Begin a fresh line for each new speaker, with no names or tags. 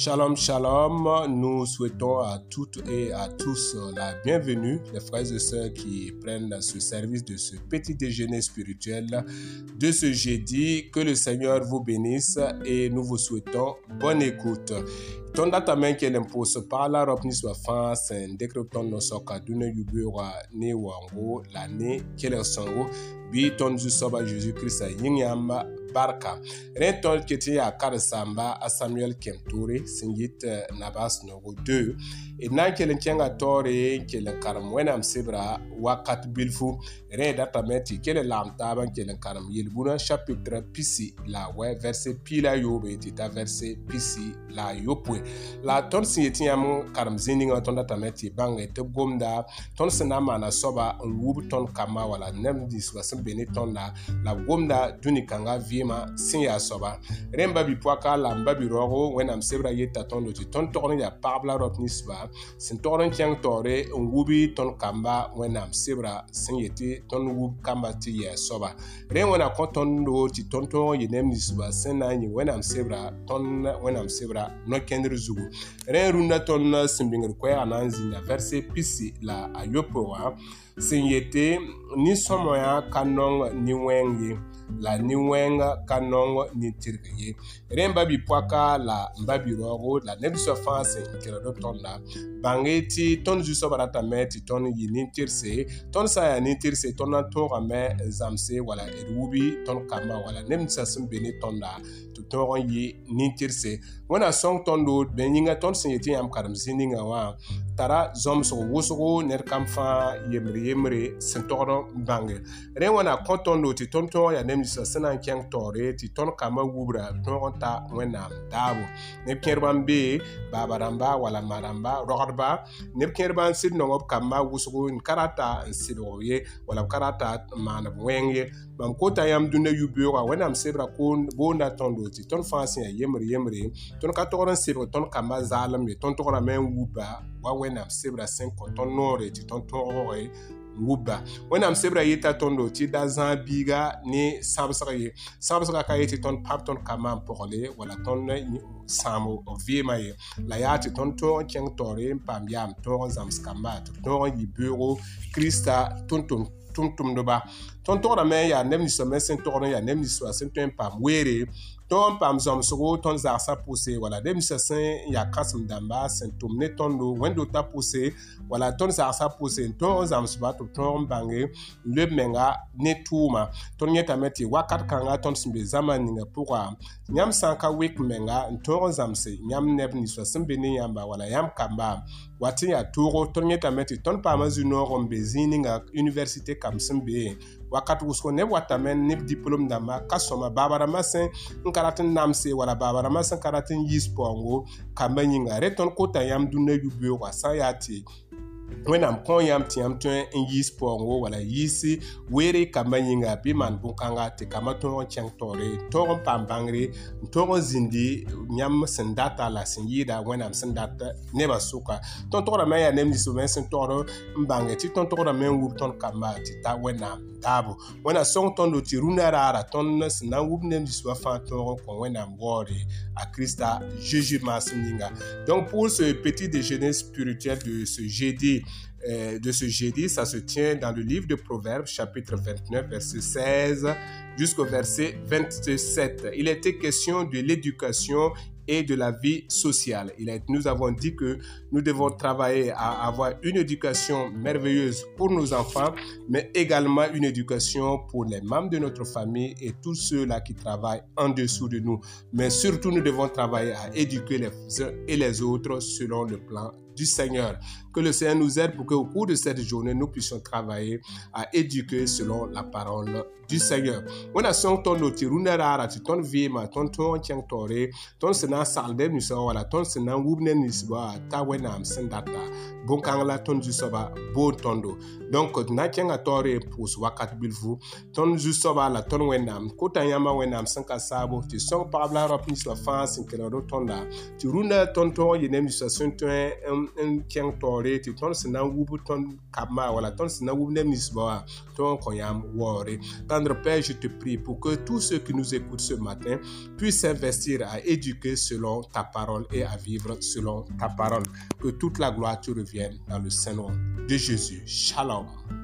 Shalom, shalom. Nous souhaitons à toutes et à tous la bienvenue, les frères et sœurs qui prennent ce service de ce petit déjeuner spirituel de ce jeudi. Que le Seigneur vous bénisse et nous vous souhaitons bonne écoute. Tondatame kelen poso pala ropni swa fan sen dekrypton no soka dune yubura ne wango la ne sango bi tondu soba Jésus-Christ yinyama barka rẽ tõnd ket n yaa kar sãmba a samuɛl kem toore sẽn yit euh, nabas noogo 2 d na n kell n kẽngã taoore n kell n karem wẽnnaam sebra wakat bilfu rẽ datame tɩ y kell n lagem taab n kell n karem yel-bũna chapitre pisi la a wɛ vɛrse piila yoobe tɩ t'a vɛrse pisi la a yopoe la tõnd sẽn yetɩ yãmb karem zĩ-ningã tõnd datame tɩ bãnge tɩ b gomda tõnd sẽn na n maana soaba n wub tõnd kambã wala neb ninsbã sẽn be ne tõnda la b gomda dũni-kãngã vɩ bima sẽn yaa soaba rẽn ba bipʋaka la n ba biroogo wẽnnaam sebrã yet t'a tõndo tɩ tõnd togd n yaa pagb la raop ninsba sẽn togd n kẽng taoore n wubi tõnd kamba wẽnnaam sebrã sẽn yetɩ tõnd wub kamba tɩ yɛɛ soaba rẽ wẽna kõ tõndo tɩ tõnd tõog n yɩ neb ninsba sẽn na n yɩ wẽnnaam sebrã tõnd wẽnnaam sebrã no-kẽndr zugu rẽ rũndã tõnd sẽn bĩngd koɛɛgã na n zĩnda vɛrse pisi la ayopo wã sẽn yetɩ nin-sõmã wã ka nong ne wẽng ye la nin-wɛɛngã ka nɔng ne tirg ye rẽ n ba bipɔka la n ba birɔogo la ned fãa sẽn kelgd tõnda bãnge tɩ tõnd zu-soabã ratame tɩ tõnd yɩ nin-tirse tõnd sã n yaa nin-tirse tõnd na n tõogame zãmse wala d wubi tõnd kambã wala neb ninsã sẽn be ne tõnda tɩ tõog n yɩ nin-tirse wẽnna sõng tõndo d bẽ yĩnga tõnd sẽn yetɩ yãmb karem zĩ ninga wã tara zõmb sg wʋsgo ned kam fãa yembre yembre sẽn togd n bãnge rẽ wãna kõ tõndo tɩ tõnd tõog yaa neb ninsã sẽn na n kẽng taoore tɩ tõnd kambã wubra tõog n ta wẽnnaam daabo neb-kẽerbã n bee baaba rãmba wala ma rãmba rogdba neb-kẽerbã n sɩd nong b kambã wʋsgo n ka rata n sɩdg ye wala b ka rata n maanb wẽng ye bãmb kota yãmb dũnã yu-beoogã wẽnnaam sebra boonda tõndo tɩ tõnd fãa sẽn yaa yembr yembre tõnd ka togd n sɩbg tõnd kambã zaalem ye tõnd tograme n wuba wa wẽnnaam sebra sẽn kõ tõnd noore tɩ tõnd togge wubba wẽnnaam sebrã yeta tõndo tɩ da zãag biiga ne sãbsg ye sãbsgã ka ye tɩ tõnd pap tõnd ka maan pʋgle wala tõnd sãam vɩɩmã ye la yaa tɩ tõnd tõog n kẽng taoore n paam yaam tõog n zãms kambã tɩ tõog n yɩ beoogo kirista tʋm tõnd togda me yaa neb ninsame sẽn togd n yaa neb ninsã sẽn tõe n paam weere tõnd n paam zãmsgo tõnd zagsã pʋse wala neb ninsã sẽn yaa kãsem dãmba sẽn tʋm ne tõndo wẽndo t'a pʋse wala tõnd zagsã pʋse n tõog n zãmsba tɩ b tõog n bãnge n leb menga ne tʋʋma tõnd yẽtame tɩ wakat kãnga tõnd sẽn be zãma ninga pʋga yãmb sã n ka wɩk menga n tõog n zãmse yãmb neb ninsã sẽn be ne yãmba wala yãmb kamba watɩ n yaa toogo tõnd yẽtame tɩ tõnd paamã zu-noog n be zĩig ninga universite kame sẽn be wakkati wusgo neb wata men neb diplom dãmba ka sõma baaba rãmbã sẽn n ka rat n namse wala baaba rãmbã sẽn ka rat n yiis paoongo kambã yĩnga rẽ tõnd kota yãmb dũnã yub-beoogã sã n yaa tɩ wẽnnaam kõ yãmb tɩ yãmb tõe n yiis paoongo wala yiisi weere kambã yĩnga bɩ maan bõn-kãnga tɩ kambã tõog n kẽng taoore n tõog n paam bãngre n tõog n zĩndi yãmb sẽn data la sẽn yɩɩda wẽnnaam sẽn dat nebã soka tõnd tograme n yaa neb ninsbame sẽn togd n bãnge tɩ tõnd tograme n wub tõnd kambã tɩ ta wẽnnaam donc pour ce petit déjeuner spirituel de ce jeudi euh, de ce jeudi, ça se tient dans le livre de Proverbes, chapitre 29, verset 16 jusqu'au verset 27. Il était question de l'éducation et de la vie sociale. Il est, nous avons dit que nous devons travailler à avoir une éducation merveilleuse pour nos enfants, mais également une éducation pour les membres de notre famille et tous ceux-là qui travaillent en dessous de nous. Mais surtout, nous devons travailler à éduquer les uns et les autres selon le plan du Seigneur. Que le Seigneur nous aide pour qu'au cours de cette journée, nous puissions travailler à éduquer selon la parole du Seigneur. Wona son ton loti runa rara ton vie ma ton ton tiang tore ton sena salde ni so wala ton sena wubne ni swa ta wenam sendata bon kangla ton jusoba, soba bo tondo donc na tiang tore pus wakat bilvu ton jusoba la ton wenam kota yama wenam sanka sabo tu son pabla rap ni so fa sin kelo rotonda ti runa ton ton yenem so sun tendre père je te prie pour que tous ceux qui nous écoutent ce matin puissent investir à éduquer selon ta parole et à vivre selon ta parole que toute la gloire te revienne dans le Saint-Nom de Jésus Shalom